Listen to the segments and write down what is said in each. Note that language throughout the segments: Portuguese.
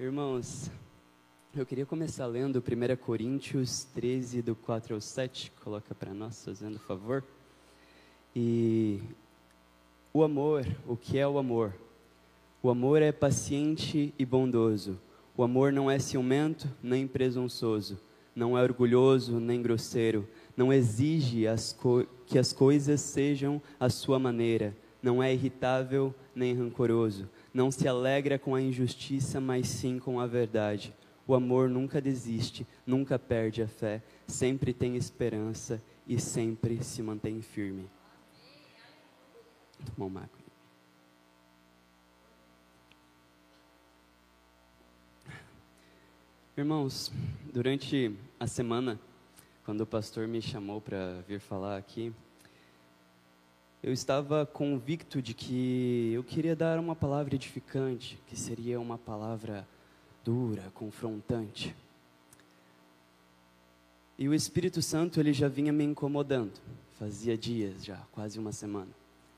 Irmãos, eu queria começar lendo 1 Coríntios 13, do 4 ao 7. Coloca para nós, fazendo favor. E o amor, o que é o amor? O amor é paciente e bondoso. O amor não é ciumento nem presunçoso. Não é orgulhoso nem grosseiro. Não exige as que as coisas sejam à sua maneira. Não é irritável nem rancoroso. Não se alegra com a injustiça, mas sim com a verdade. O amor nunca desiste, nunca perde a fé, sempre tem esperança e sempre se mantém firme. Irmãos, durante a semana, quando o pastor me chamou para vir falar aqui, eu estava convicto de que eu queria dar uma palavra edificante, que seria uma palavra dura, confrontante. E o Espírito Santo ele já vinha me incomodando, fazia dias já, quase uma semana,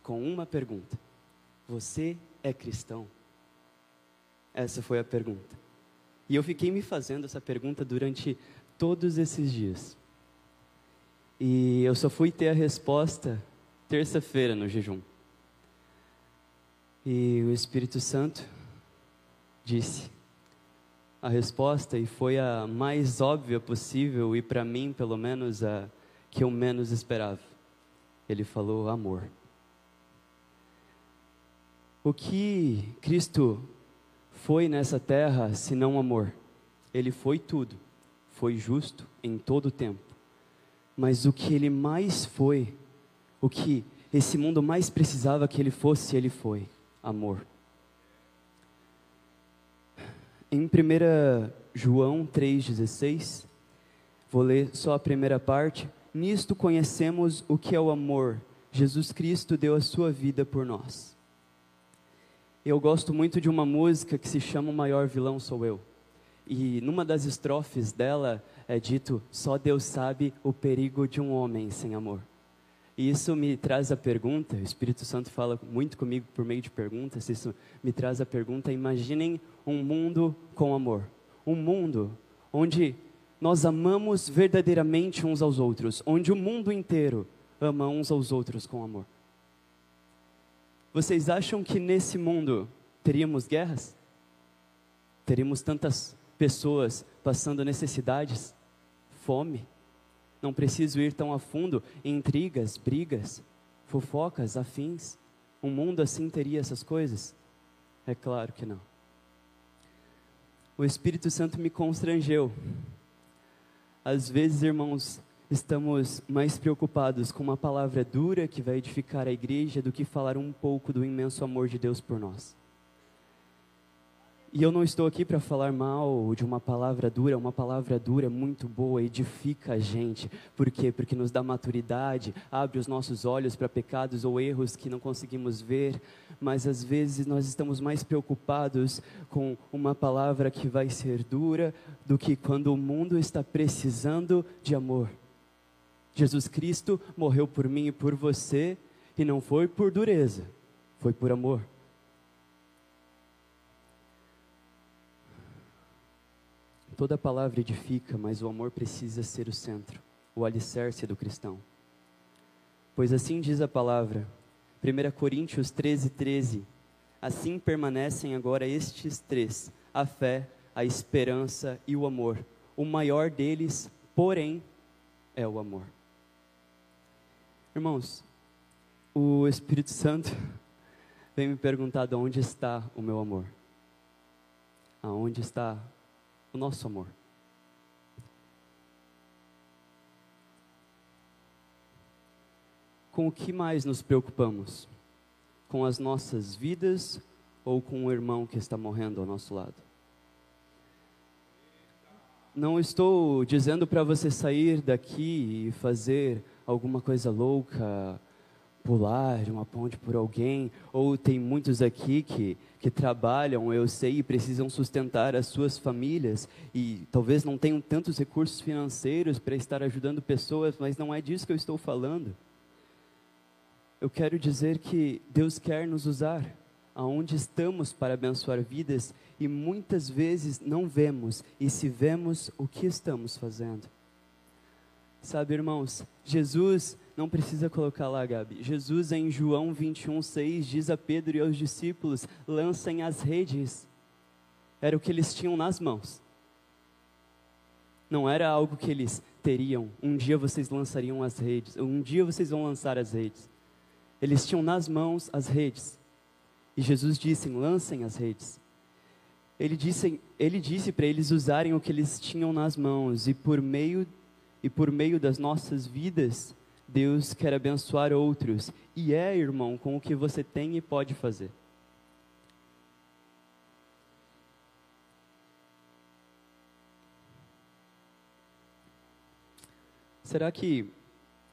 com uma pergunta: Você é cristão? Essa foi a pergunta. E eu fiquei me fazendo essa pergunta durante todos esses dias. E eu só fui ter a resposta terça-feira no jejum. E o Espírito Santo disse: a resposta e foi a mais óbvia possível e para mim, pelo menos, a que eu menos esperava. Ele falou amor. O que Cristo foi nessa terra se não amor? Ele foi tudo. Foi justo em todo o tempo. Mas o que ele mais foi, o que esse mundo mais precisava que ele fosse, ele foi amor. Em 1 João 3,16, vou ler só a primeira parte. Nisto conhecemos o que é o amor. Jesus Cristo deu a sua vida por nós. Eu gosto muito de uma música que se chama O Maior Vilão Sou Eu. E numa das estrofes dela é dito: Só Deus sabe o perigo de um homem sem amor. E isso me traz a pergunta, o Espírito Santo fala muito comigo por meio de perguntas, isso me traz a pergunta: imaginem um mundo com amor. Um mundo onde nós amamos verdadeiramente uns aos outros, onde o mundo inteiro ama uns aos outros com amor. Vocês acham que nesse mundo teríamos guerras? Teríamos tantas pessoas passando necessidades, fome? Não preciso ir tão a fundo em intrigas, brigas, fofocas, afins. Um mundo assim teria essas coisas? É claro que não. O Espírito Santo me constrangeu. Às vezes, irmãos, estamos mais preocupados com uma palavra dura que vai edificar a igreja do que falar um pouco do imenso amor de Deus por nós. E eu não estou aqui para falar mal de uma palavra dura, uma palavra dura muito boa, edifica a gente. Por quê? Porque nos dá maturidade, abre os nossos olhos para pecados ou erros que não conseguimos ver, mas às vezes nós estamos mais preocupados com uma palavra que vai ser dura do que quando o mundo está precisando de amor. Jesus Cristo morreu por mim e por você, e não foi por dureza, foi por amor. Toda palavra edifica, mas o amor precisa ser o centro, o alicerce do cristão. Pois assim diz a palavra, 1 Coríntios 13, 13. Assim permanecem agora estes três: a fé, a esperança e o amor. O maior deles, porém, é o amor. Irmãos, o Espírito Santo vem me perguntar de onde está o meu amor. Aonde está o nosso amor. Com o que mais nos preocupamos? Com as nossas vidas ou com o irmão que está morrendo ao nosso lado? Não estou dizendo para você sair daqui e fazer alguma coisa louca, pular de uma ponte por alguém, ou tem muitos aqui que, que trabalham, eu sei, e precisam sustentar as suas famílias, e talvez não tenham tantos recursos financeiros para estar ajudando pessoas, mas não é disso que eu estou falando. Eu quero dizer que Deus quer nos usar, aonde estamos para abençoar vidas e muitas vezes não vemos, e se vemos, o que estamos fazendo. Sabe, irmãos, Jesus, não precisa colocar lá, Gabi. Jesus em João 21, 6 diz a Pedro e aos discípulos: lancem as redes. Era o que eles tinham nas mãos. Não era algo que eles teriam. Um dia vocês lançariam as redes. Um dia vocês vão lançar as redes. Eles tinham nas mãos as redes. E Jesus disse: lancem as redes. Ele disse, ele disse para eles usarem o que eles tinham nas mãos e por meio e por meio das nossas vidas, Deus quer abençoar outros. E é, irmão, com o que você tem e pode fazer. Será que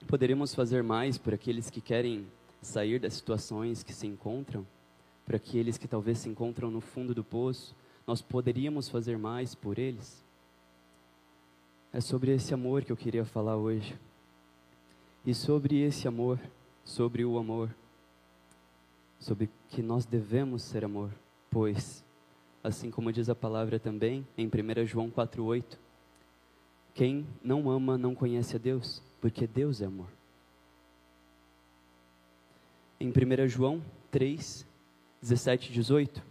poderíamos fazer mais por aqueles que querem sair das situações que se encontram? Por aqueles que talvez se encontram no fundo do poço? Nós poderíamos fazer mais por eles? É sobre esse amor que eu queria falar hoje. E sobre esse amor, sobre o amor, sobre que nós devemos ser amor, pois, assim como diz a palavra também em 1 João 4,8, quem não ama não conhece a Deus, porque Deus é amor. Em 1 João 3, 17 e 18,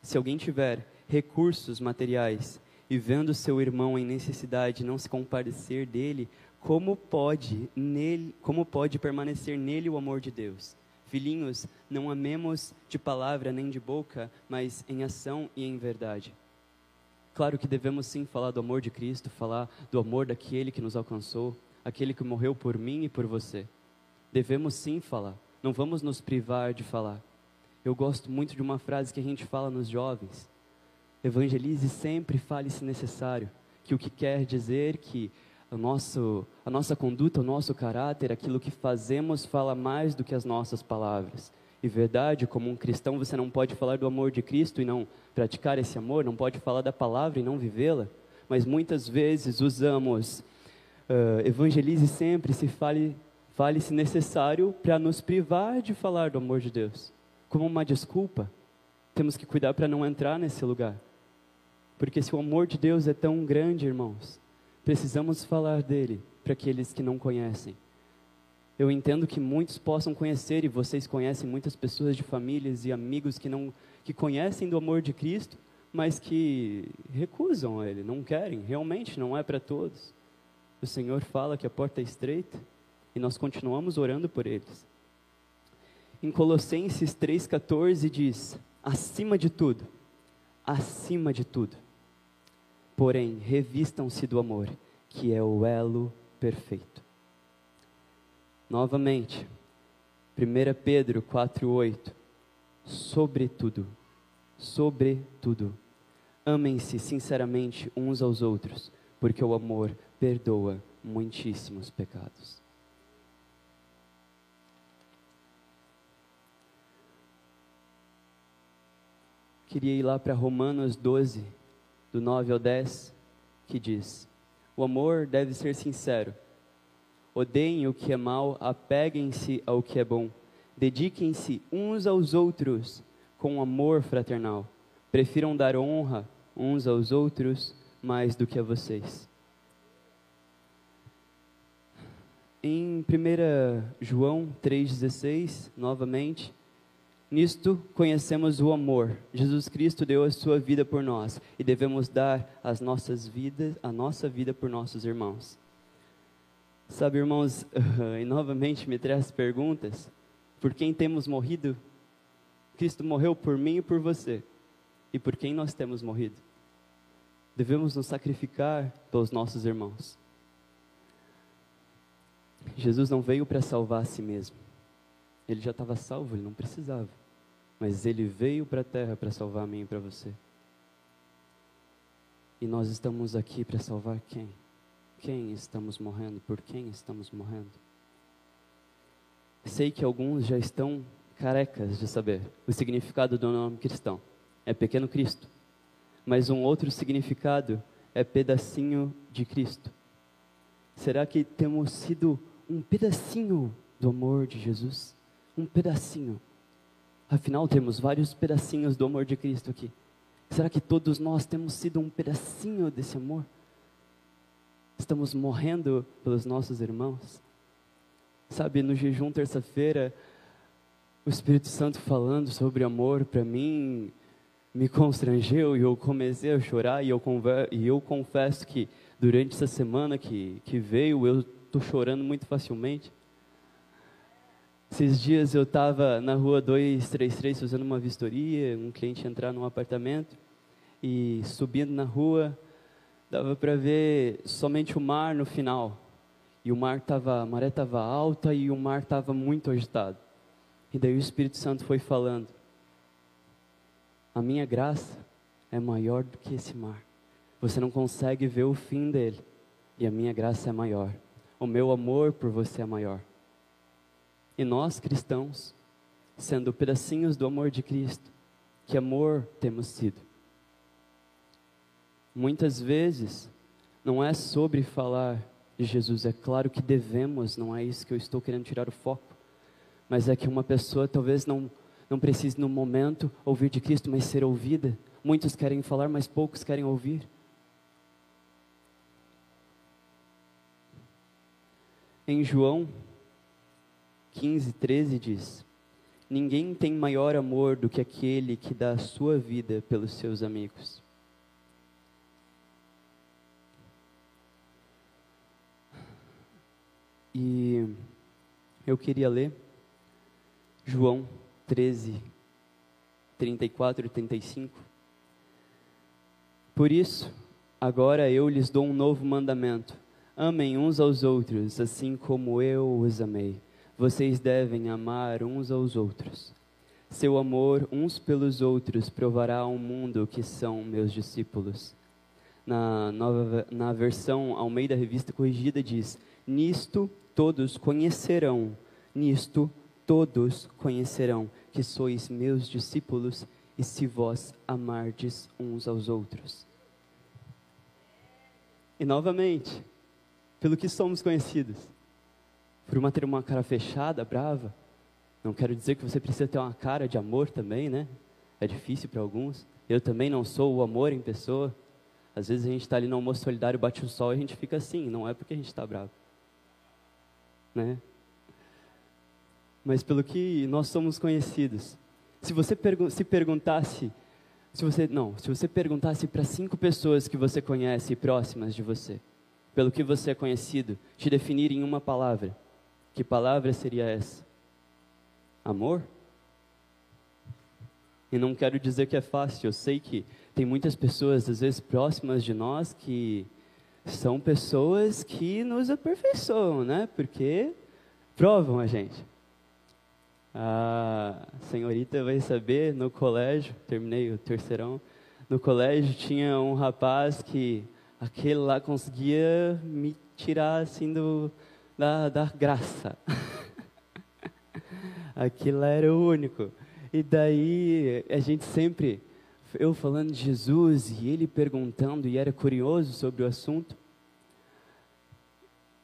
se alguém tiver recursos materiais e vendo seu irmão em necessidade não se compadecer dele, como pode nele, como pode permanecer nele o amor de Deus? Filhinhos, não amemos de palavra nem de boca, mas em ação e em verdade. Claro que devemos sim falar do amor de Cristo, falar do amor daquele que nos alcançou, aquele que morreu por mim e por você. Devemos sim falar, não vamos nos privar de falar. Eu gosto muito de uma frase que a gente fala nos jovens, Evangelize sempre, fale se necessário. Que o que quer dizer que o nosso, a nossa conduta, o nosso caráter, aquilo que fazemos fala mais do que as nossas palavras. E verdade, como um cristão, você não pode falar do amor de Cristo e não praticar esse amor, não pode falar da palavra e não vivê-la. Mas muitas vezes usamos uh, evangelize sempre, se fale, fale se necessário, para nos privar de falar do amor de Deus. Como uma desculpa. Temos que cuidar para não entrar nesse lugar. Porque se o amor de Deus é tão grande, irmãos, precisamos falar dele para aqueles que não conhecem. Eu entendo que muitos possam conhecer e vocês conhecem muitas pessoas de famílias e amigos que não que conhecem do amor de Cristo, mas que recusam ele, não querem, realmente não é para todos. O Senhor fala que a porta é estreita e nós continuamos orando por eles. Em Colossenses 3:14 diz: acima de tudo, acima de tudo, Porém, revistam-se do amor, que é o elo perfeito. Novamente, 1 Pedro 4,8: Sobretudo, sobretudo, amem-se sinceramente uns aos outros, porque o amor perdoa muitíssimos pecados. Queria ir lá para Romanos 12, do 9 ao 10, que diz: O amor deve ser sincero. Odeiem o que é mal, apeguem-se ao que é bom. Dediquem-se uns aos outros com amor fraternal. Prefiram dar honra uns aos outros mais do que a vocês. Em 1 João 3,16, novamente, Nisto conhecemos o amor. Jesus Cristo deu a sua vida por nós e devemos dar as nossas vidas, a nossa vida por nossos irmãos. Sabe, irmãos, e novamente me traz perguntas. Por quem temos morrido? Cristo morreu por mim e por você. E por quem nós temos morrido? Devemos nos sacrificar pelos nossos irmãos. Jesus não veio para salvar a si mesmo. Ele já estava salvo, ele não precisava. Mas ele veio para a terra para salvar a mim e para você. E nós estamos aqui para salvar quem? Quem estamos morrendo? Por quem estamos morrendo? Sei que alguns já estão carecas de saber o significado do nome cristão. É pequeno Cristo. Mas um outro significado é pedacinho de Cristo. Será que temos sido um pedacinho do amor de Jesus? um pedacinho. Afinal, temos vários pedacinhos do amor de Cristo aqui. Será que todos nós temos sido um pedacinho desse amor? Estamos morrendo pelos nossos irmãos? Sabe, no jejum terça-feira, o Espírito Santo falando sobre amor para mim me constrangeu e eu comecei a chorar e eu, e eu confesso que durante essa semana que, que veio eu estou chorando muito facilmente. Esses dias eu estava na rua 233 fazendo uma vistoria, um cliente entrar num apartamento e subindo na rua, dava para ver somente o mar no final. E o mar tava, a maré estava alta e o mar estava muito agitado. E daí o Espírito Santo foi falando: A minha graça é maior do que esse mar. Você não consegue ver o fim dele. E a minha graça é maior. O meu amor por você é maior. E nós, cristãos, sendo pedacinhos do amor de Cristo, que amor temos sido? Muitas vezes, não é sobre falar de Jesus, é claro que devemos, não é isso que eu estou querendo tirar o foco, mas é que uma pessoa talvez não, não precise no momento ouvir de Cristo, mas ser ouvida. Muitos querem falar, mas poucos querem ouvir. Em João 15, 13 diz: Ninguém tem maior amor do que aquele que dá a sua vida pelos seus amigos. E eu queria ler João 13, 34 e 35. Por isso, agora eu lhes dou um novo mandamento: amem uns aos outros, assim como eu os amei vocês devem amar uns aos outros. Seu amor uns pelos outros provará ao mundo que são meus discípulos. Na, nova, na versão Almeida Revista Corrigida diz: Nisto todos conhecerão, nisto todos conhecerão que sois meus discípulos e se vós amardes uns aos outros. E novamente, pelo que somos conhecidos por uma ter uma cara fechada, brava. Não quero dizer que você precisa ter uma cara de amor também, né? É difícil para alguns. Eu também não sou o amor em pessoa. Às vezes a gente está ali no almoço solidário, bate o sol e a gente fica assim. Não é porque a gente está bravo. Né? Mas pelo que nós somos conhecidos. Se você pergu se perguntasse, se você não, se você perguntasse para cinco pessoas que você conhece próximas de você, pelo que você é conhecido, te definir em uma palavra, que palavra seria essa? Amor? E não quero dizer que é fácil, eu sei que tem muitas pessoas, às vezes próximas de nós, que são pessoas que nos aperfeiçoam, né? Porque provam a gente. A senhorita vai saber, no colégio, terminei o terceirão, no colégio tinha um rapaz que aquele lá conseguia me tirar assim do, da, da graça. Aquilo era o único. E daí a gente sempre, eu falando de Jesus e ele perguntando e era curioso sobre o assunto.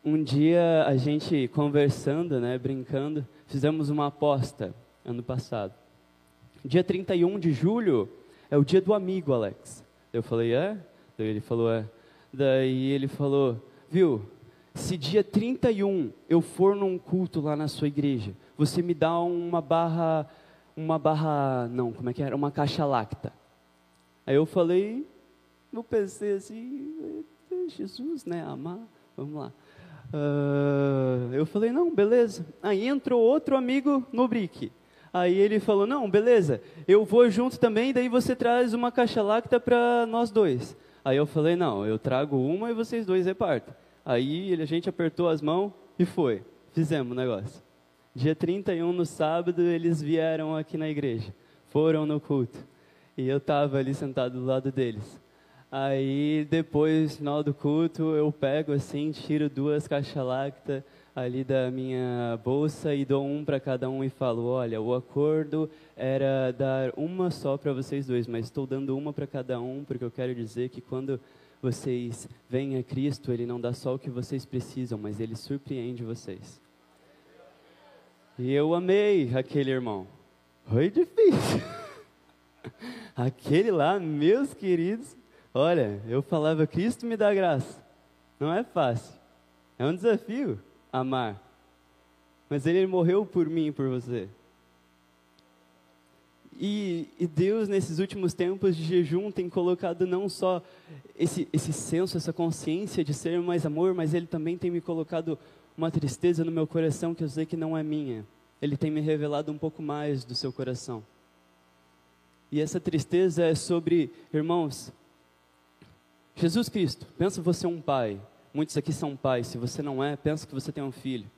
Um dia a gente conversando, né, brincando, fizemos uma aposta ano passado. Dia 31 de julho é o dia do amigo, Alex. Eu falei, é? Daí ele falou, é. Daí ele falou, viu, se dia 31 eu for num culto lá na sua igreja, você me dá uma barra, uma barra, não, como é que era? Uma caixa lacta. Aí eu falei, eu pensei assim, Jesus, né, amar, vamos lá. Uh, eu falei, não, beleza. Aí entrou outro amigo no brick. Aí ele falou, não, beleza, eu vou junto também, daí você traz uma caixa lacta para nós dois. Aí eu falei, não, eu trago uma e vocês dois repartem. Aí a gente apertou as mãos e foi. Fizemos o negócio. Dia 31, no sábado, eles vieram aqui na igreja. Foram no culto. E eu estava ali sentado do lado deles. Aí, depois, no final do culto, eu pego assim, tiro duas caixas lacta ali da minha bolsa e dou um para cada um e falo: olha, o acordo era dar uma só para vocês dois, mas estou dando uma para cada um porque eu quero dizer que quando vocês vêm a Cristo, Ele não dá só o que vocês precisam, mas Ele surpreende vocês. E eu amei aquele irmão. Foi difícil. Aquele lá, meus queridos, olha, eu falava, Cristo me dá graça. Não é fácil. É um desafio amar. Mas ele morreu por mim e por você. E, e, Deus, nesses últimos tempos de jejum, tem colocado não só esse, esse senso, essa consciência de ser mais amor, mas Ele também tem me colocado uma tristeza no meu coração que eu sei que não é minha. Ele tem me revelado um pouco mais do seu coração. E essa tristeza é sobre, irmãos, Jesus Cristo. Pensa você um pai. Muitos aqui são pais. Se você não é, pensa que você tem um filho.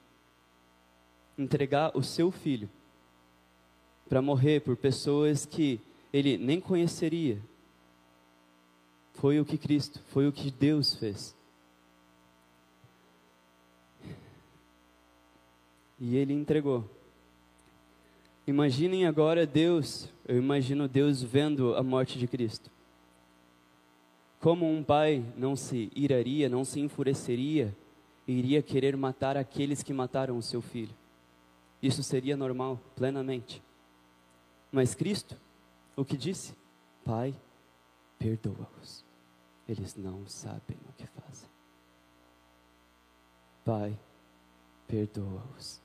Entregar o seu filho para morrer por pessoas que ele nem conheceria. Foi o que Cristo, foi o que Deus fez. E ele entregou. Imaginem agora Deus, eu imagino Deus vendo a morte de Cristo. Como um pai não se iraria, não se enfureceria, e iria querer matar aqueles que mataram o seu filho. Isso seria normal, plenamente. Mas Cristo, o que disse? Pai, perdoa-os. Eles não sabem o que fazem. Pai, perdoa-os.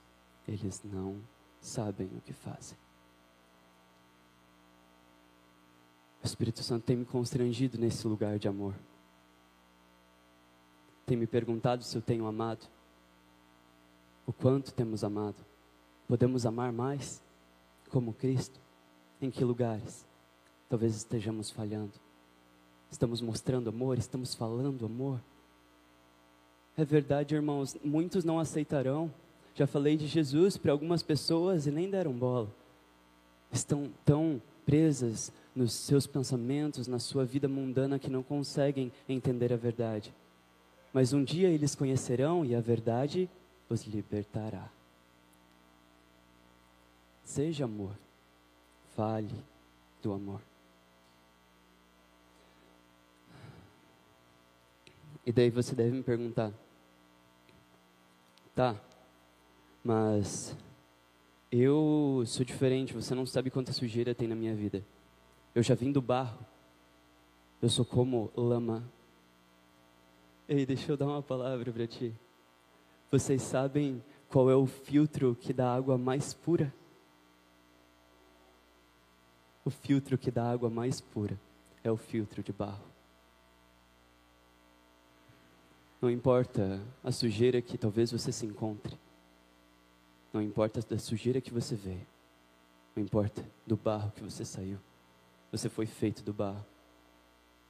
Eles não sabem o que fazem. O Espírito Santo tem me constrangido nesse lugar de amor. Tem me perguntado se eu tenho amado. O quanto temos amado. Podemos amar mais como Cristo? Em que lugares? Talvez estejamos falhando. Estamos mostrando amor, estamos falando amor. É verdade, irmãos, muitos não aceitarão. Já falei de Jesus para algumas pessoas e nem deram bola. Estão tão presas nos seus pensamentos, na sua vida mundana, que não conseguem entender a verdade. Mas um dia eles conhecerão e a verdade os libertará. Seja amor fale do amor. E daí você deve me perguntar, tá, mas eu sou diferente, você não sabe quanta sujeira tem na minha vida. Eu já vim do barro, eu sou como lama. Ei, deixa eu dar uma palavra para ti. Vocês sabem qual é o filtro que dá água mais pura? O filtro que dá água mais pura é o filtro de barro. Não importa a sujeira que talvez você se encontre. Não importa a sujeira que você veio. Não importa do barro que você saiu. Você foi feito do barro.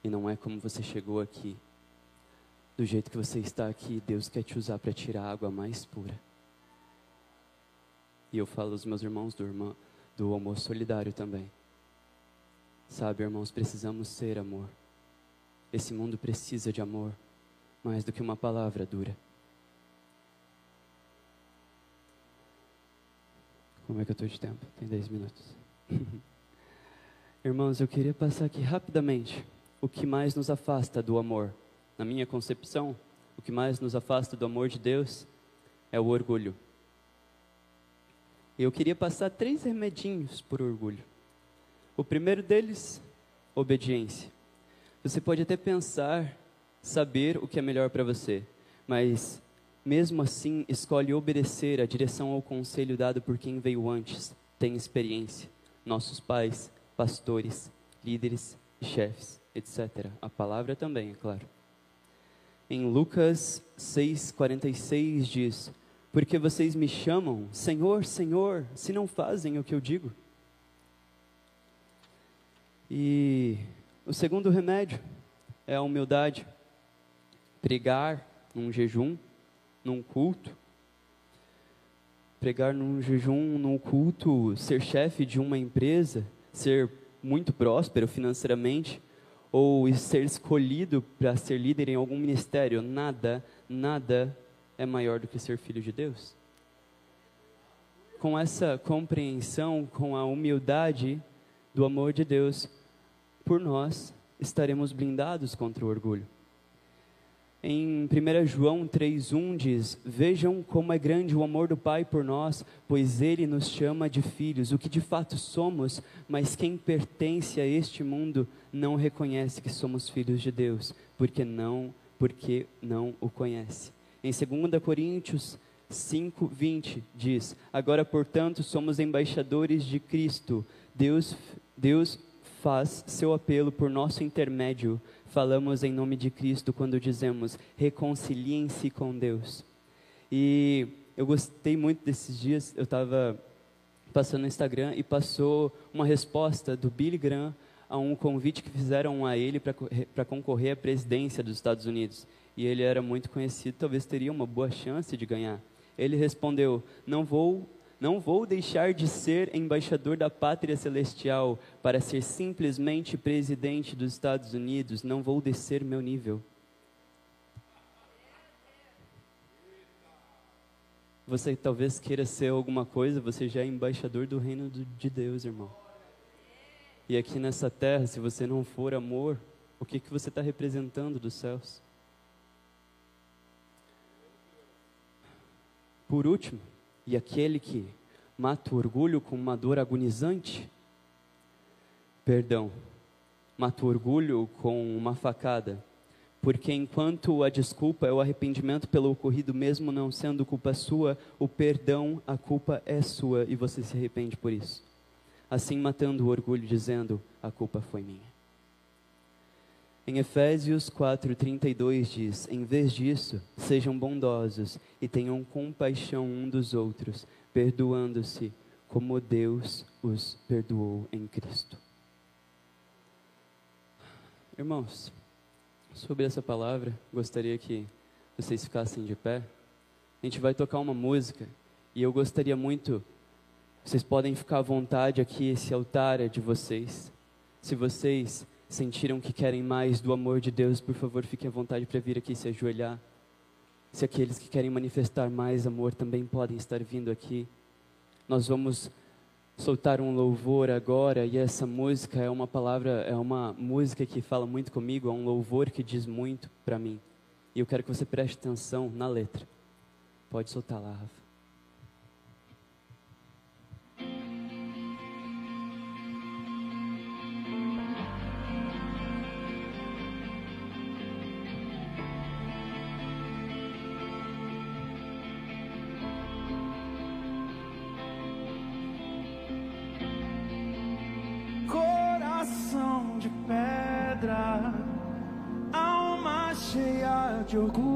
E não é como você chegou aqui. Do jeito que você está aqui, Deus quer te usar para tirar a água mais pura. E eu falo aos meus irmãos do, irmão, do almoço solidário também. Sabe, irmãos, precisamos ser amor. Esse mundo precisa de amor mais do que uma palavra dura. Como é que eu estou de tempo? Tem 10 minutos. Irmãos, eu queria passar aqui rapidamente o que mais nos afasta do amor. Na minha concepção, o que mais nos afasta do amor de Deus é o orgulho. Eu queria passar três remedinhos por orgulho. O primeiro deles, obediência. Você pode até pensar, saber o que é melhor para você, mas mesmo assim escolhe obedecer à direção ao conselho dado por quem veio antes, tem experiência. Nossos pais, pastores, líderes chefes, etc. A palavra também, é claro. Em Lucas 6,46 diz: Porque vocês me chamam, Senhor, Senhor, se não fazem o que eu digo. E o segundo remédio é a humildade. Pregar num jejum, num culto. Pregar num jejum, num culto, ser chefe de uma empresa, ser muito próspero financeiramente, ou ser escolhido para ser líder em algum ministério, nada, nada é maior do que ser filho de Deus. Com essa compreensão, com a humildade do amor de Deus, por nós estaremos blindados contra o orgulho. Em 1 João 3,1 diz: Vejam como é grande o amor do Pai por nós, pois Ele nos chama de filhos, o que de fato somos, mas quem pertence a este mundo não reconhece que somos filhos de Deus, porque não, porque não o conhece. Em 2 Coríntios 5:20 diz: Agora, portanto, somos embaixadores de Cristo. Deus, Deus faz seu apelo por nosso intermédio falamos em nome de Cristo quando dizemos reconciliem-se com Deus. E eu gostei muito desses dias, eu estava passando no Instagram e passou uma resposta do Billy Graham a um convite que fizeram a ele para concorrer à presidência dos Estados Unidos. E ele era muito conhecido, talvez teria uma boa chance de ganhar. Ele respondeu: Não vou não vou deixar de ser embaixador da pátria celestial para ser simplesmente presidente dos Estados Unidos. Não vou descer meu nível. Você talvez queira ser alguma coisa, você já é embaixador do reino de Deus, irmão. E aqui nessa terra, se você não for amor, o que, que você está representando dos céus? Por último, e aquele que mata o orgulho com uma dor agonizante? Perdão, mata o orgulho com uma facada. Porque enquanto a desculpa é o arrependimento pelo ocorrido, mesmo não sendo culpa sua, o perdão, a culpa é sua e você se arrepende por isso. Assim matando o orgulho, dizendo: a culpa foi minha. Em Efésios 4:32 diz: Em vez disso, sejam bondosos e tenham compaixão um dos outros, perdoando-se como Deus os perdoou em Cristo. Irmãos, sobre essa palavra, gostaria que vocês ficassem de pé. A gente vai tocar uma música e eu gostaria muito, vocês podem ficar à vontade aqui, esse altar é de vocês. Se vocês sentiram que querem mais do amor de Deus, por favor, fiquem à vontade para vir aqui se ajoelhar. Se aqueles que querem manifestar mais amor também podem estar vindo aqui. Nós vamos soltar um louvor agora e essa música é uma palavra, é uma música que fala muito comigo, é um louvor que diz muito para mim. E eu quero que você preste atenção na letra. Pode soltar lá, Rafa. De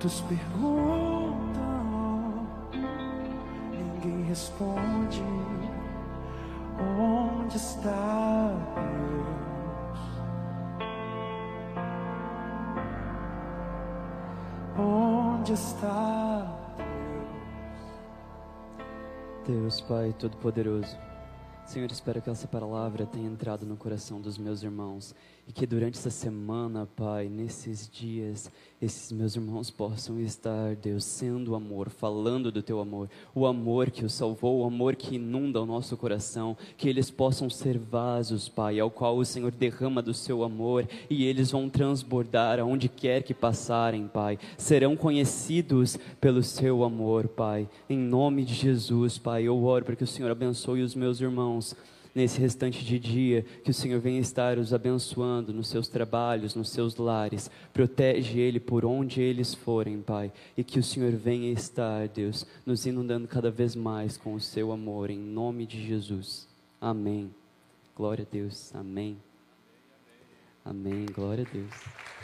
Muitos perguntam, ninguém responde. Onde está Deus? Onde está Deus Pai Todo-Poderoso. Senhor, espero que essa palavra tenha entrado no coração dos meus irmãos e que durante essa semana, Pai, nesses dias, esses meus irmãos possam estar, Deus, sendo amor, falando do teu amor, o amor que o salvou, o amor que inunda o nosso coração, que eles possam ser vasos, Pai, ao qual o Senhor derrama do seu amor e eles vão transbordar aonde quer que passarem, Pai. Serão conhecidos pelo seu amor, Pai. Em nome de Jesus, Pai, eu oro para que o Senhor abençoe os meus irmãos nesse restante de dia, que o Senhor venha estar os abençoando nos seus trabalhos, nos seus lares, protege ele por onde eles forem, Pai, e que o Senhor venha estar, Deus, nos inundando cada vez mais com o seu amor, em nome de Jesus. Amém. Glória a Deus. Amém. Amém. Glória a Deus.